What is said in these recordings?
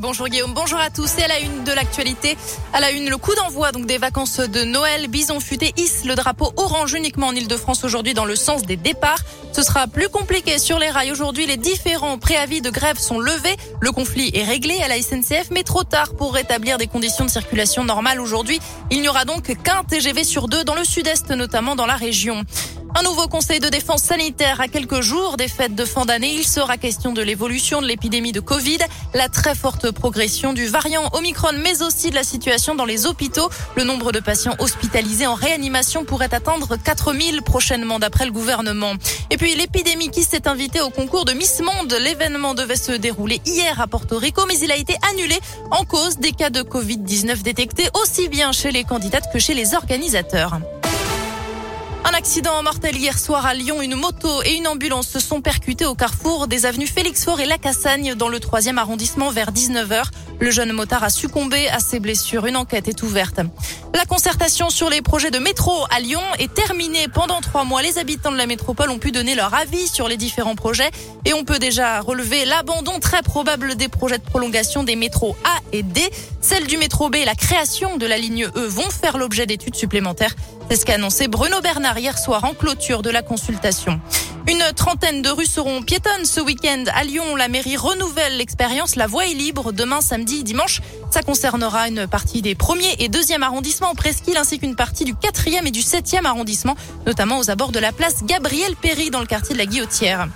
Bonjour Guillaume, bonjour à tous. Et à la une de l'actualité, à la une, le coup d'envoi donc des vacances de Noël. Bison futé hisse le drapeau orange uniquement en Ile-de-France aujourd'hui dans le sens des départs. Ce sera plus compliqué sur les rails aujourd'hui. Les différents préavis de grève sont levés. Le conflit est réglé à la SNCF, mais trop tard pour rétablir des conditions de circulation normales aujourd'hui. Il n'y aura donc qu'un TGV sur deux dans le sud-est, notamment dans la région. Un nouveau conseil de défense sanitaire à quelques jours des fêtes de fin d'année. Il sera question de l'évolution de l'épidémie de Covid, la très forte progression du variant Omicron, mais aussi de la situation dans les hôpitaux. Le nombre de patients hospitalisés en réanimation pourrait atteindre 4000 prochainement d'après le gouvernement. Et puis l'épidémie qui s'est invitée au concours de Miss Monde. L'événement devait se dérouler hier à Porto Rico, mais il a été annulé en cause des cas de Covid-19 détectés aussi bien chez les candidates que chez les organisateurs. Un accident mortel hier soir à Lyon. Une moto et une ambulance se sont percutés au carrefour des avenues Félix Faure et La Cassagne dans le troisième arrondissement vers 19h. Le jeune motard a succombé à ses blessures. Une enquête est ouverte. La concertation sur les projets de métro à Lyon est terminée pendant trois mois. Les habitants de la métropole ont pu donner leur avis sur les différents projets et on peut déjà relever l'abandon très probable des projets de prolongation des métros A et D. Celle du métro B et la création de la ligne E vont faire l'objet d'études supplémentaires. C'est ce qu'a annoncé Bruno Bernard hier soir en clôture de la consultation. Une trentaine de rues seront piétonnes ce week-end à Lyon. La mairie renouvelle l'expérience. La voie est libre demain, samedi, dimanche. Ça concernera une partie des premiers et deuxième arrondissements en Presqu'île ainsi qu'une partie du quatrième et du septième arrondissement, notamment aux abords de la place Gabriel Péry dans le quartier de la Guillotière.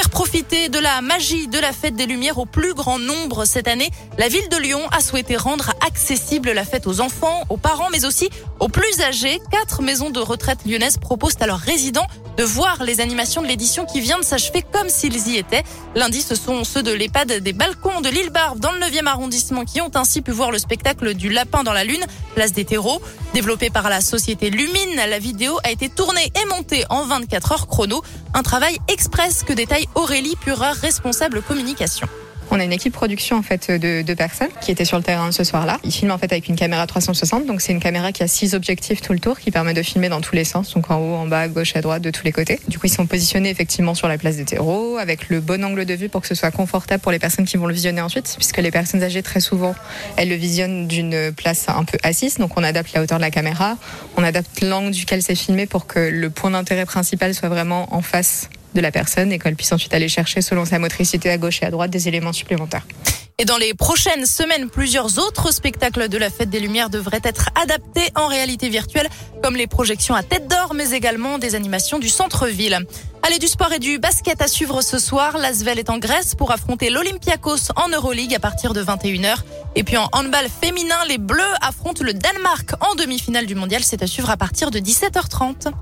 Faire profiter de la magie de la fête des Lumières au plus grand nombre cette année, la ville de Lyon a souhaité rendre accessible la fête aux enfants, aux parents, mais aussi aux plus âgés. Quatre maisons de retraite lyonnaises proposent à leurs résidents de voir les animations de l'édition qui vient de s'achever comme s'ils y étaient. Lundi, ce sont ceux de l'EHPAD des balcons de l'île Barbe dans le 9e arrondissement qui ont ainsi pu voir le spectacle du lapin dans la lune, place des terreaux. Développé par la société Lumine, la vidéo a été tournée et montée en 24 heures chrono. Un travail express que détaille Aurélie Pureur, responsable communication. On a une équipe production en fait de deux personnes qui étaient sur le terrain ce soir-là. Ils filment en fait avec une caméra 360, donc c'est une caméra qui a six objectifs tout le tour, qui permet de filmer dans tous les sens, donc en haut, en bas, à gauche, à droite, de tous les côtés. Du coup, ils sont positionnés effectivement sur la place des terreaux, avec le bon angle de vue pour que ce soit confortable pour les personnes qui vont le visionner ensuite, puisque les personnes âgées très souvent, elles le visionnent d'une place un peu assise, donc on adapte la hauteur de la caméra, on adapte l'angle duquel c'est filmé pour que le point d'intérêt principal soit vraiment en face de la personne et qu'elle puisse ensuite aller chercher selon sa motricité à gauche et à droite des éléments supplémentaires. Et dans les prochaines semaines, plusieurs autres spectacles de la Fête des Lumières devraient être adaptés en réalité virtuelle, comme les projections à tête d'or, mais également des animations du centre-ville. Allez, du sport et du basket à suivre ce soir. L'Asvel est en Grèce pour affronter l'Olympiakos en Euroleague à partir de 21h. Et puis en handball féminin, les Bleus affrontent le Danemark en demi-finale du mondial. C'est à suivre à partir de 17h30.